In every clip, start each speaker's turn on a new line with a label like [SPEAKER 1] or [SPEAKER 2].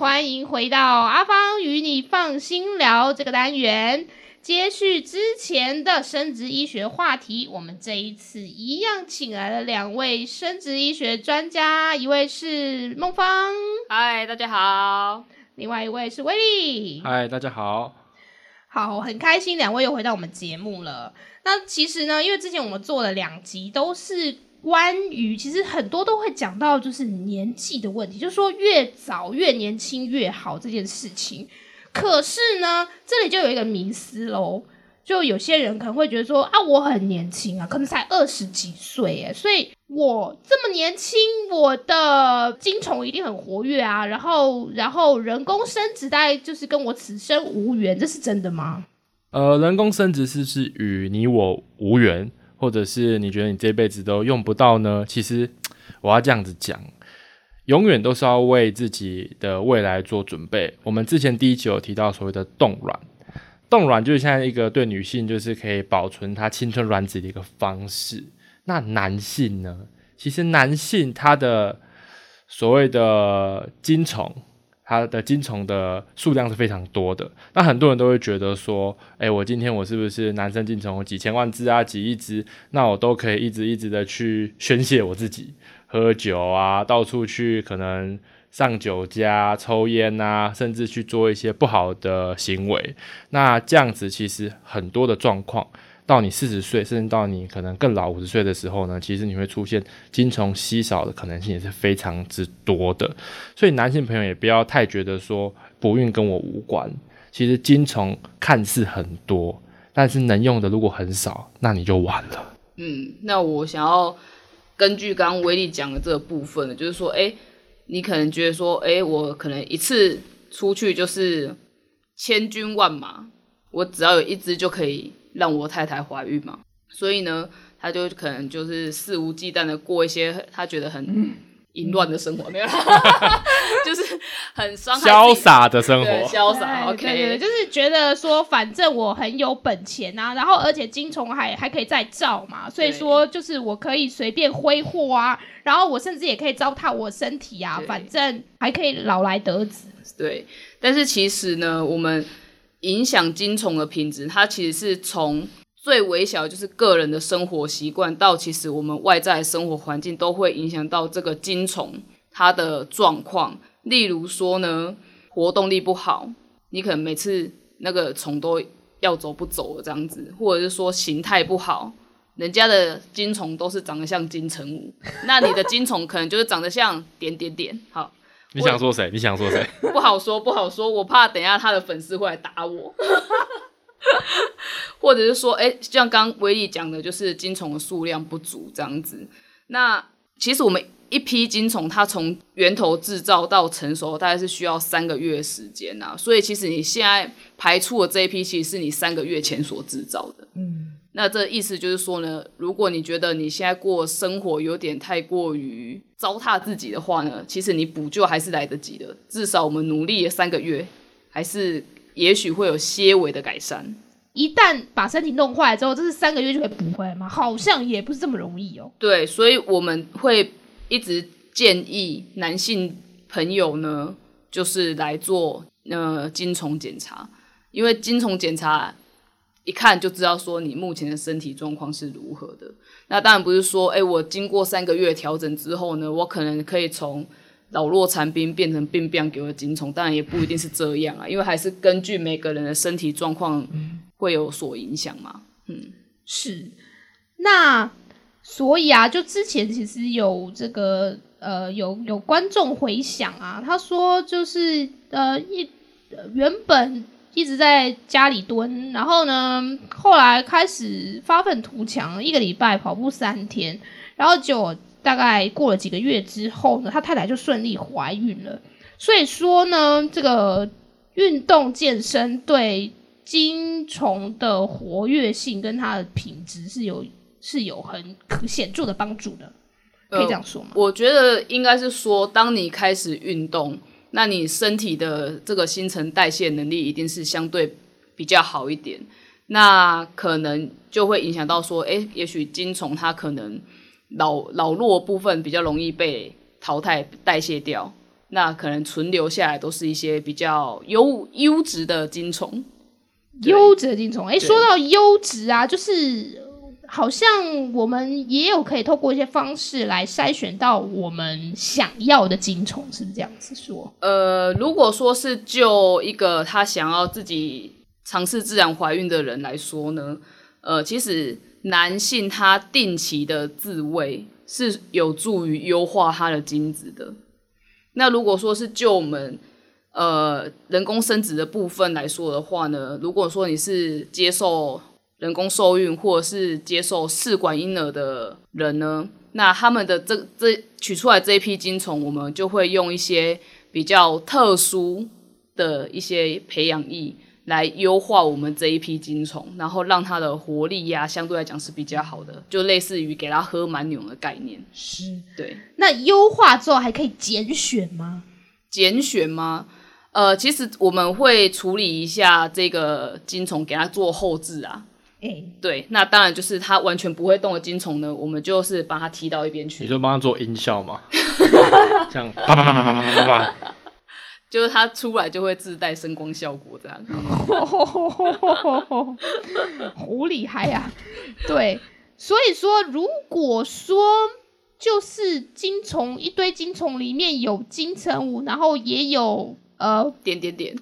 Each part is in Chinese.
[SPEAKER 1] 欢迎回到阿芳与你放心聊这个单元。接续之前的生殖医学话题，我们这一次一样请来了两位生殖医学专家，一位是孟芳，
[SPEAKER 2] 嗨，大家好；
[SPEAKER 1] 另外一位是威利，
[SPEAKER 3] 嗨，大家好。
[SPEAKER 1] 好，很开心两位又回到我们节目了。那其实呢，因为之前我们做了两集，都是关于其实很多都会讲到就是年纪的问题，就是说越早越年轻越好这件事情。可是呢，这里就有一个迷思喽。就有些人可能会觉得说啊，我很年轻啊，可能才二十几岁哎，所以我这么年轻，我的精虫一定很活跃啊。然后，然后人工生殖大概就是跟我此生无缘，这是真的吗？
[SPEAKER 3] 呃，人工生殖是不是与你我无缘，或者是你觉得你这辈子都用不到呢？其实我要这样子讲。永远都是要为自己的未来做准备。我们之前第一集有提到所谓的冻卵，冻卵就是现在一个对女性就是可以保存她青春卵子的一个方式。那男性呢？其实男性他的所谓的精虫，它的精虫的数量是非常多的。那很多人都会觉得说，哎，我今天我是不是男生精虫几千万只啊，几亿只，那我都可以一直一直的去宣泄我自己。喝酒啊，到处去可能上酒家抽烟啊，甚至去做一些不好的行为。那这样子其实很多的状况，到你四十岁，甚至到你可能更老五十岁的时候呢，其实你会出现精虫稀少的可能性也是非常之多的。所以男性朋友也不要太觉得说不孕跟我无关。其实精虫看似很多，但是能用的如果很少，那你就完了。
[SPEAKER 2] 嗯，那我想要。根据刚刚威力讲的这个部分，就是说，哎，你可能觉得说，哎，我可能一次出去就是千军万马，我只要有一只就可以让我太太怀孕嘛，所以呢，他就可能就是肆无忌惮的过一些他觉得很。淫乱的生活没有，就是很伤害
[SPEAKER 3] 潇洒的生活，
[SPEAKER 2] 潇洒。OK，
[SPEAKER 1] 就是觉得说，反正我很有本钱啊，然后而且金虫还还可以再造嘛，所以说就是我可以随便挥霍啊，然后我甚至也可以糟蹋我身体啊，反正还可以老来得子。
[SPEAKER 2] 对，但是其实呢，我们影响金虫的品质，它其实是从。最微小就是个人的生活习惯，到其实我们外在生活环境都会影响到这个精虫它的状况。例如说呢，活动力不好，你可能每次那个虫都要走不走了这样子，或者是说形态不好，人家的精虫都是长得像金城武，那你的精虫可能就是长得像点点点。好，
[SPEAKER 3] 你想说谁？你想说谁？
[SPEAKER 2] 不好说，不好说，我怕等下他的粉丝会来打我。或者是说，哎，像刚威力讲的，就是精虫的数量不足这样子。那其实我们一批精虫，它从源头制造到成熟，大概是需要三个月时间呐。所以其实你现在排出的这一批，其实是你三个月前所制造的。嗯，那这意思就是说呢，如果你觉得你现在过生活有点太过于糟蹋自己的话呢，其实你补救还是来得及的。至少我们努力三个月，还是。也许会有些微的改善。
[SPEAKER 1] 一旦把身体弄坏之后，这是三个月就可以补回来吗？好像也不是这么容易哦。
[SPEAKER 2] 对，所以我们会一直建议男性朋友呢，就是来做呃精虫检查，因为精虫检查一看就知道说你目前的身体状况是如何的。那当然不是说，哎，我经过三个月调整之后呢，我可能可以从。老弱残兵变成病病给我精虫，当然也不一定是这样啊，因为还是根据每个人的身体状况会有所影响嘛。嗯，
[SPEAKER 1] 是。那所以啊，就之前其实有这个呃，有有观众回想啊，他说就是呃一原本一直在家里蹲，然后呢后来开始发愤图强，一个礼拜跑步三天，然后就。大概过了几个月之后呢，他太太就顺利怀孕了。所以说呢，这个运动健身对精虫的活跃性跟它的品质是有是有很显著的帮助的，可以这样说吗？
[SPEAKER 2] 我觉得应该是说，当你开始运动，那你身体的这个新陈代谢能力一定是相对比较好一点，那可能就会影响到说，哎，也许精虫它可能。老老弱部分比较容易被淘汰代谢掉，那可能存留下来都是一些比较优优质的金虫。对
[SPEAKER 1] 优质的金虫，哎，
[SPEAKER 2] 对
[SPEAKER 1] 说到优质啊，就是呃好像我们也有可以透过一些方式来筛选到我们想要的金虫，是不是这样子说？
[SPEAKER 2] 呃，如果说是就一个他想要自己尝试自然怀孕的人来说呢，呃，其实男性他定期的自慰是有助于优化他的精子的。那如果说是就我们呃人工生殖的部分来说的话呢，如果说你是接受人工受孕或者是接受试管婴儿的人呢，那他们的这这取出来这一批精虫，我们就会用一些比较特殊的一些培养液来优化我们这一批精虫，然后让它的活力呀、相对来讲是比较好的，就类似于给它喝满牛的概念。
[SPEAKER 1] 是。
[SPEAKER 2] 对，
[SPEAKER 1] 那优化之后还可以拣选吗？
[SPEAKER 2] 拣选吗？呃，其实我们会处理一下这个精虫，给它做后置啊。
[SPEAKER 1] 哎，
[SPEAKER 2] 对，那当然就是它完全不会动的精虫呢，我们就是把它踢到一边去你，
[SPEAKER 3] 就帮它做音效嘛，这样啪啪啪啪啪啪啪，
[SPEAKER 2] 就是它出来就会自带声光效果这样。
[SPEAKER 1] 好厉害呀、对，所以说，如果说就是金虫一堆金虫里面有金城武，然后也有呃
[SPEAKER 2] 点点点，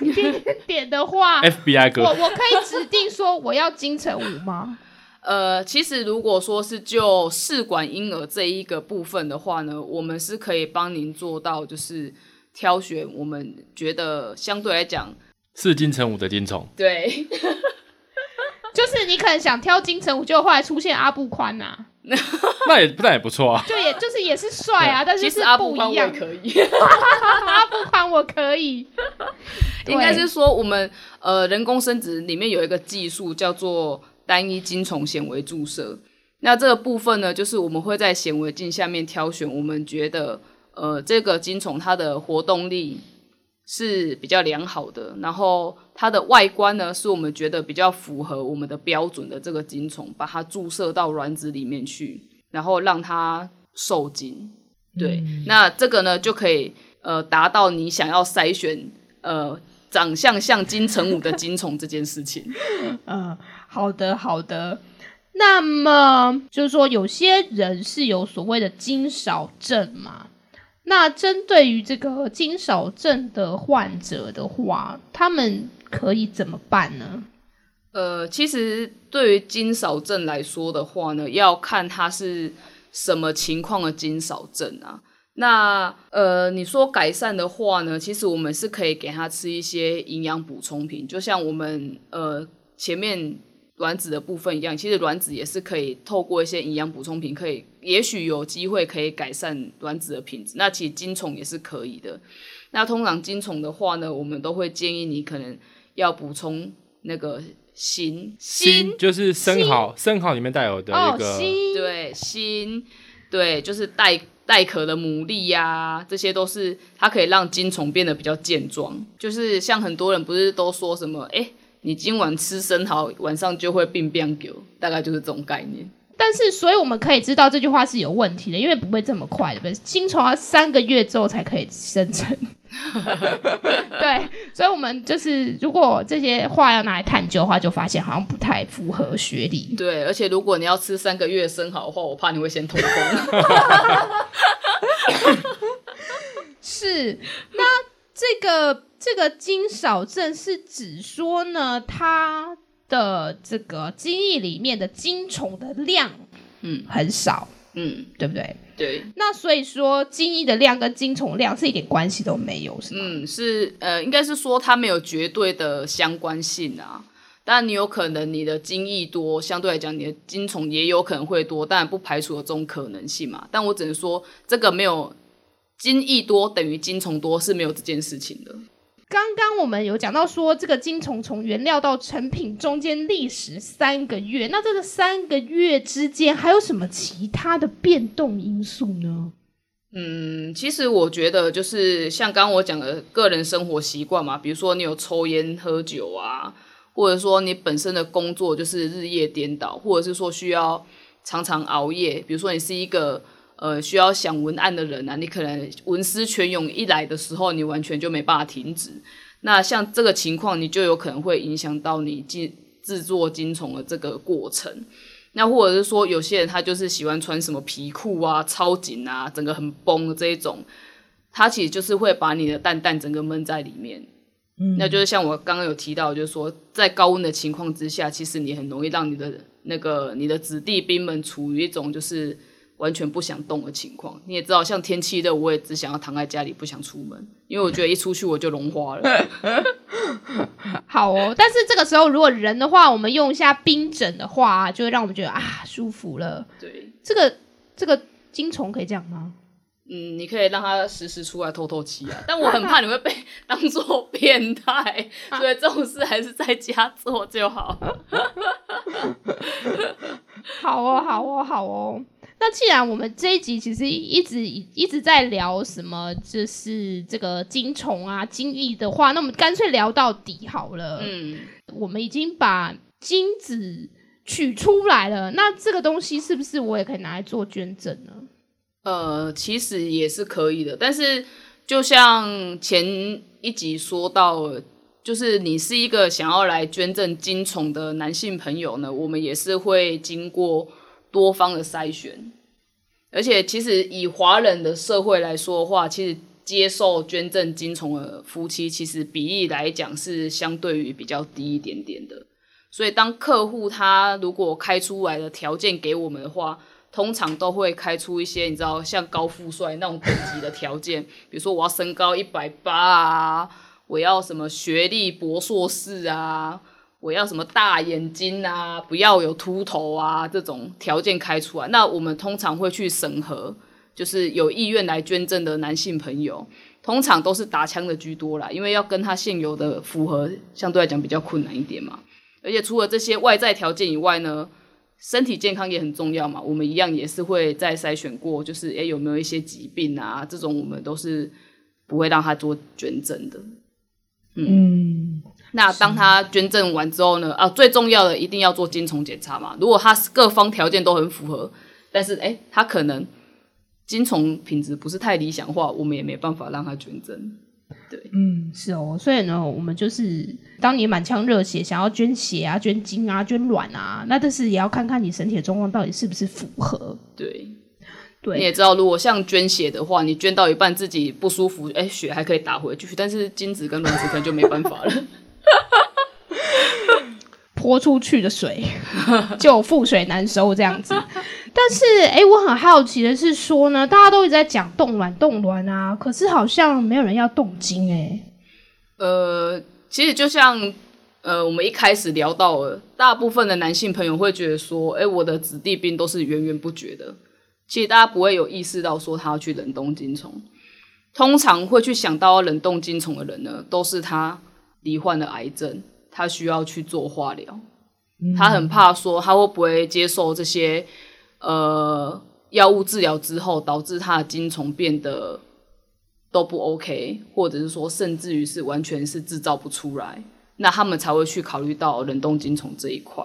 [SPEAKER 1] 点点的话，
[SPEAKER 3] FBI 哥，
[SPEAKER 1] 我我可以指定说我要金城武吗？
[SPEAKER 2] 呃，其实如果说是就试管婴儿这一个部分的话呢，我们是可以帮您做到，就是挑选我们觉得相对来讲，
[SPEAKER 3] 是金城武的金虫，
[SPEAKER 2] 对，
[SPEAKER 1] 就是你可能想挑金城武，结果后来出现阿布宽呐、
[SPEAKER 3] 那也那也不错啊。
[SPEAKER 1] 就也就是也是帅啊，但是是
[SPEAKER 2] 其实阿布
[SPEAKER 1] 不一样。
[SPEAKER 2] 宽我可以。
[SPEAKER 1] 阿布宽我可以，
[SPEAKER 2] 应该是说我们呃人工生殖里面有一个技术叫做单一精虫显微注射。那这个部分呢，就是我们会在显微镜下面挑选我们觉得呃这个金虫它的活动力是比较良好的，然后它的外观呢是我们觉得比较符合我们的标准的这个金虫，把它注射到卵子里面去，然后让它受精。对，那这个呢就可以呃达到你想要筛选呃长相像金城武的金虫这件事情。
[SPEAKER 1] 嗯，好的好的。那么就是说，有些人是有所谓的金少症嘛？那针对于这个金少症的患者的话，他们可以怎么办呢？
[SPEAKER 2] 呃，其实对于金少症来说的话呢，要看他是什么情况的金少症啊。那呃，你说改善的话呢，其实我们是可以给他吃一些营养补充品，就像我们呃前面卵子的部分一样，其实卵子也是可以透过一些营养补充品，可以也许有机会可以改善卵子的品质。那其实精虫也是可以的。那通常精虫的话呢，我们都会建议你可能要补充那个锌，
[SPEAKER 3] 锌就是生蚝，生蚝里面带有的
[SPEAKER 1] 哦
[SPEAKER 3] 那，个，
[SPEAKER 1] 锌
[SPEAKER 2] 对，锌，对，就是带带壳的牡蛎呀、这些都是它可以让精虫变得比较健壮。就是像很多人不是都说什么，哎、你今晚吃生蚝，晚上就会病变狗，大概就是这种概念。
[SPEAKER 1] 但是，所以我们可以知道这句话是有问题的，因为不会这么快，对不对？金虫要三个月之后才可以生成。对，所以我们就是如果这些话要拿来探究的话，就发现好像不太符合学理。
[SPEAKER 2] 对，而且如果你要吃三个月生蚝的话，我怕你会先痛风。
[SPEAKER 1] 是，那这个这个精少症是指说呢，它的这个精液里面的精虫的量，
[SPEAKER 2] 嗯
[SPEAKER 1] 很少，
[SPEAKER 2] 嗯，
[SPEAKER 1] 对不对？
[SPEAKER 2] 对，
[SPEAKER 1] 那所以说，精液的量跟精虫量是一点关系都没有，是吗？
[SPEAKER 2] 嗯，是呃，应该是说它没有绝对的相关性啊。当然，你有可能你的精液多，相对来讲你的精虫也有可能会多，当然不排除有这种可能性嘛。但我只能说，这个没有精益多等于金虫多是没有这件事情的。
[SPEAKER 1] 刚刚我们有讲到说，这个金虫从原料到成品中间历时三个月，那这个三个月之间还有什么其他的变动因素呢？
[SPEAKER 2] 嗯，其实我觉得就是像刚刚我讲的个人生活习惯嘛，比如说你有抽烟喝酒啊，或者说你本身的工作就是日夜颠倒，或者是说需要常常熬夜，比如说你是一个呃需要想文案的人啊，你可能文思泉涌一来的时候，你完全就没办法停止。那像这个情况，你就有可能会影响到你制制作金虫的这个过程。那或者是说，有些人他就是喜欢穿什么皮裤啊、超紧啊，整个很绷的这一种，他其实就是会把你的蛋蛋整个闷在里面。嗯，那就是像我刚刚有提到，就是说在高温的情况之下，其实你很容易让你的那个你的子弟兵们处于一种就是完全不想动的情况。你也知道，像天气热，我也只想要躺在家里，不想出门，因为我觉得一出去我就融化了。
[SPEAKER 1] 好哦，但是这个时候如果人的话，我们用一下冰枕的话，就会让我们觉得啊舒服了。
[SPEAKER 2] 对，
[SPEAKER 1] 这个这个金虫可以这样吗？
[SPEAKER 2] 嗯，你可以让它时时出来透透气啊，但我很怕你会被 当做变态，所以这种事还是在家做就好。
[SPEAKER 1] 好哦，好哦，好哦。那既然我们这一集其实一直一直在聊什么，就是这个金虫啊、金翼的话，那我们干脆聊到底好了。嗯，我们已经把精子取出来了，那这个东西是不是我也可以拿来做捐赠呢？
[SPEAKER 2] 呃，其实也是可以的，但是就像前一集说到，就是你是一个想要来捐赠精虫的男性朋友呢，我们也是会经过多方的筛选，而且其实以华人的社会来说的话，其实接受捐赠金虫的夫妻，其实比例来讲是相对于比较低一点点的，所以当客户他如果开出来的条件给我们的话。通常都会开出一些你知道像高富帅那种等级的条件，比如说我要身高一百八啊，我要什么学历博硕士啊，我要什么大眼睛啊，不要有秃头啊，这种条件开出来，那我们通常会去审核，就是有意愿来捐赠的男性朋友，通常都是打枪的居多啦，因为要跟他现有的符合，相对来讲比较困难一点嘛。而且除了这些外在条件以外呢。身体健康也很重要嘛，我们一样也是会再筛选过，就是诶有没有一些疾病啊，这种我们都是不会让他做捐赠的。嗯，那当他捐赠完之后呢，啊，最重要的一定要做精虫检查嘛。如果他各方条件都很符合，但是诶他可能精虫品质不是太理想化，我们也没办法让他捐赠。对，
[SPEAKER 1] 嗯，是哦，所以呢，我们就是当你满腔热血想要捐血啊、捐精啊、捐卵啊，那但是也要看看你身体的状况到底是不是符合。
[SPEAKER 2] 对，
[SPEAKER 1] 对，
[SPEAKER 2] 你也知道，如果像捐血的话，你捐到一半自己不舒服，哎，血还可以打回去，但是精子跟卵子可能就没办法了。
[SPEAKER 1] 泼出去的水 就覆水难收这样子，但是哎，我很好奇的是说呢，大家都一直在讲冻卵冻卵啊，可是好像没有人要冻精哎。
[SPEAKER 2] 呃，其实就像呃，我们一开始聊到了，大部分的男性朋友会觉得说，哎，我的子弟兵都是源源不绝的。其实大家不会有意识到说他要去冷冻精虫，通常会去想到冷冻精虫的人呢，都是他罹患了癌症。他需要去做化疗，他很怕说他会不会接受这些呃药物治疗之后，导致他的精虫变得都不 OK，或者是说甚至于是完全是制造不出来，那他们才会去考虑到冷冻精虫这一块。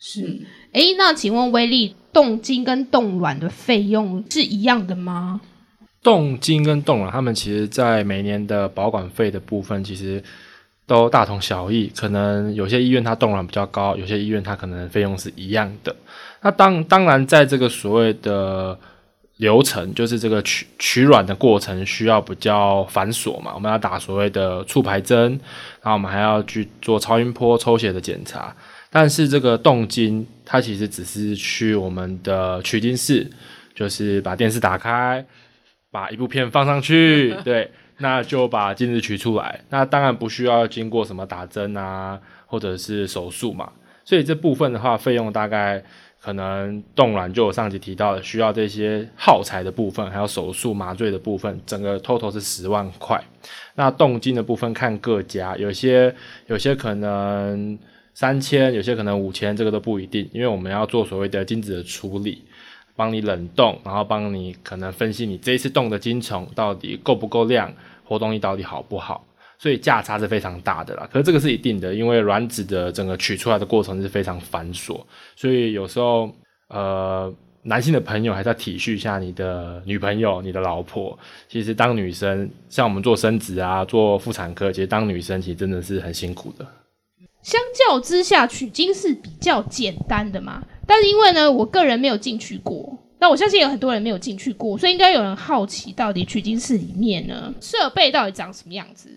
[SPEAKER 1] 是，哎，那请问威力冻精跟冻卵的费用是一样的吗？
[SPEAKER 3] 冻精跟冻卵，他们其实在每年的保管费的部分，其实。都大同小异，可能有些医院它动卵比较高，有些医院它可能费用是一样的。那当当然，在这个所谓的流程，就是这个取取卵的过程需要比较繁琐嘛，我们要打所谓的促排针，然后我们还要去做超音波抽血的检查。但是这个动精，它其实只是去我们的取精室，就是把电视打开，把一部片放上去，对。那就把精子取出来，那当然不需要经过什么打针啊，或者是手术嘛。所以这部分的话，费用大概可能冻卵就我上集提到的，需要这些耗材的部分，还有手术麻醉的部分，整个 total 是十万块。那冻精的部分看各家，有些有些可能三千，有些可能五千，这个都不一定，因为我们要做所谓的精子的处理。帮你冷冻，然后帮你可能分析你这一次冻的精虫到底够不够量，活动力到底好不好，所以价差是非常大的啦。可是这个是一定的，因为卵子的整个取出来的过程是非常繁琐，所以有时候呃男性的朋友还是要体恤一下你的女朋友、你的老婆。其实当女生，像我们做生殖啊、做妇产科，其实当女生其实真的是很辛苦的。
[SPEAKER 1] 相较之下，取精是比较简单的嘛。但是因为呢，我个人没有进去过，那我相信有很多人没有进去过，所以应该有人好奇，到底取经室里面呢设备到底长什么样子？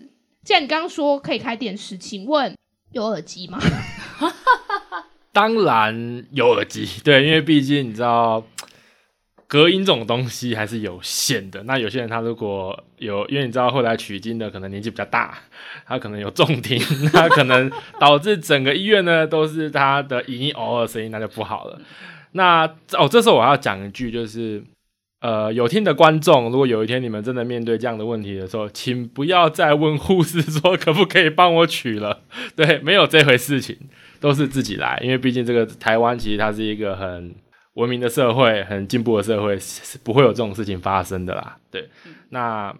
[SPEAKER 1] 既然你刚刚说可以开电视，请问有耳机吗？
[SPEAKER 3] 当然有耳机，对，因为毕竟你知道，隔音这种东西还是有限的。那有些人他如果有，因为你知道后来取经的可能年纪比较大，他可能有重听，那可能导致整个医院呢都是他的隐隐偶尔声音，那就不好了。那哦，这时候我要讲一句，就是呃，有听的观众，如果有一天你们真的面对这样的问题的时候，请不要再问护士说可不可以帮我取了，对，没有这回事情。都是自己来，因为毕竟这个台湾其实它是一个很文明的社会，很进步的社会，是不会有这种事情发生的啦。对，那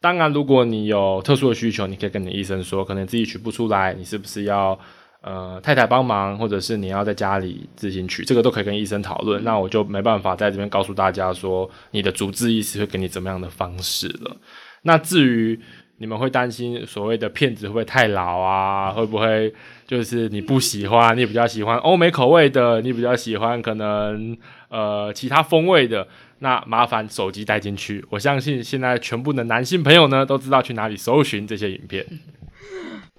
[SPEAKER 3] 当然，如果你有特殊的需求，你可以跟你医生说，可能自己取不出来，你是不是要呃太太帮忙，或者是你要在家里自行取，这个都可以跟医生讨论。那我就没办法在这边告诉大家说你的主治医师会给你怎么样的方式了。那至于你们会担心所谓的片子会不会太老啊？会不会就是你不喜欢，你比较喜欢欧美口味的，你比较喜欢可能呃其他风味的？那麻烦手机带进去。我相信现在全部的男性朋友呢都知道去哪里搜寻这些影片。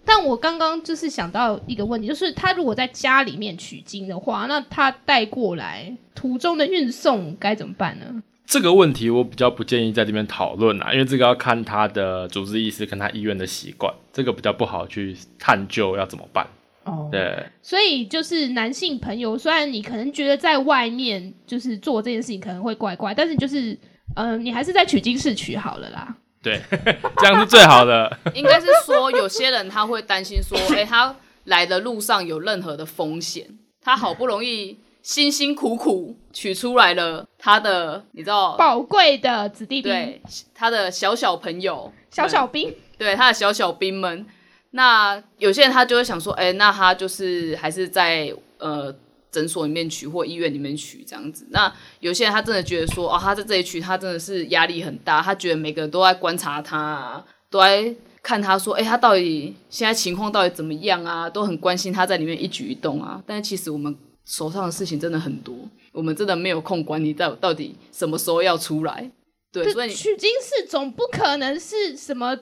[SPEAKER 1] 但我刚刚就是想到一个问题，就是他如果在家里面取经的话，那他带过来途中的运送该怎么办呢？
[SPEAKER 3] 这个问题我比较不建议在这边讨论啦，因为这个要看他的主治医师跟他医院的习惯，这个比较不好去探究要怎么办。
[SPEAKER 1] 哦，
[SPEAKER 3] 对，
[SPEAKER 1] 所以就是男性朋友，虽然你可能觉得在外面就是做这件事情可能会怪怪，但是就是嗯，你还是在取经室取好了啦。
[SPEAKER 3] 对，这样是最好的。
[SPEAKER 2] 应该是说有些人他会担心说，哎，他来的路上有任何的风险，他好不容易。辛辛苦苦取出来了他的，你知道
[SPEAKER 1] 宝贵的子弟兵，
[SPEAKER 2] 对他的小小朋友、
[SPEAKER 1] 小小兵，
[SPEAKER 2] 对他的小小兵们。那有些人他就会想说，哎，那他就是还是在呃诊所里面取或医院里面取这样子。那有些人他真的觉得说，哦，他在这里取，他真的是压力很大，他觉得每个人都在观察他，都在看他说，哎，他到底现在情况到底怎么样啊？都很关心他在里面一举一动啊。但是其实我们。手上的事情真的很多，我们真的没有空管你到到底什么时候要出来。对，所以
[SPEAKER 1] 取经室总不可能是什么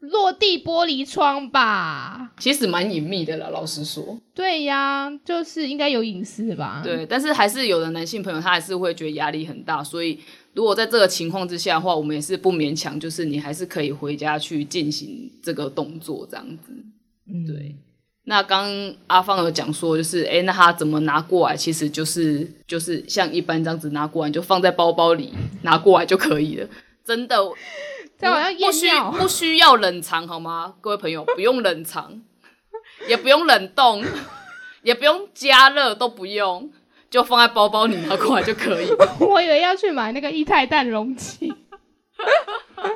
[SPEAKER 1] 落地玻璃窗吧？
[SPEAKER 2] 其实蛮隐秘的了，老实说。
[SPEAKER 1] 对呀，就是应该有隐私吧？
[SPEAKER 2] 对，但是还是有的男性朋友他还是会觉得压力很大，所以如果在这个情况之下的话，我们也是不勉强，就是你还是可以回家去进行这个动作这样子。嗯，对。那刚阿芳有讲说，就是哎，那他怎么拿过来？其实就是就是像一般这样子拿过来，就放在包包里拿过来就可以了。真的，
[SPEAKER 1] 这好像
[SPEAKER 2] 不需不需要冷藏好吗？各位朋友，不用冷藏，也不用冷冻，也不用加热，都不用，就放在包包里拿过来就可以。
[SPEAKER 1] 我以为要去买那个液态氮容器。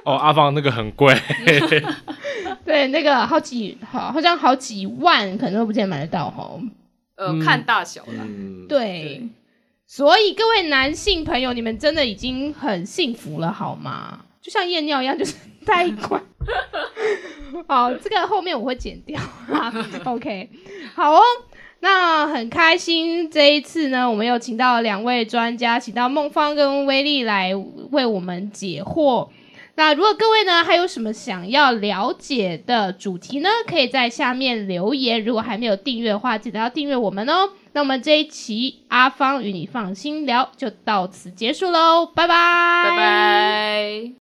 [SPEAKER 3] 哦，阿芳那个很贵。
[SPEAKER 1] 对，那个好几好，好像好几万，可能都不见买得到哈。
[SPEAKER 2] 呃，看大小啦。
[SPEAKER 1] 对，所以各位男性朋友，你们真的已经很幸福了，好吗？就像验尿一样，就是带一管。好，这个后面我会剪掉。OK，好哦。那很开心，这一次呢，我们又请到两位专家，请到孟芳跟威力来为我们解惑。那如果各位呢还有什么想要了解的主题呢，可以在下面留言。如果还没有订阅的话，记得要订阅我们哦。那我们这一期阿芳与你放心聊就到此结束喽，拜拜，
[SPEAKER 2] 拜拜。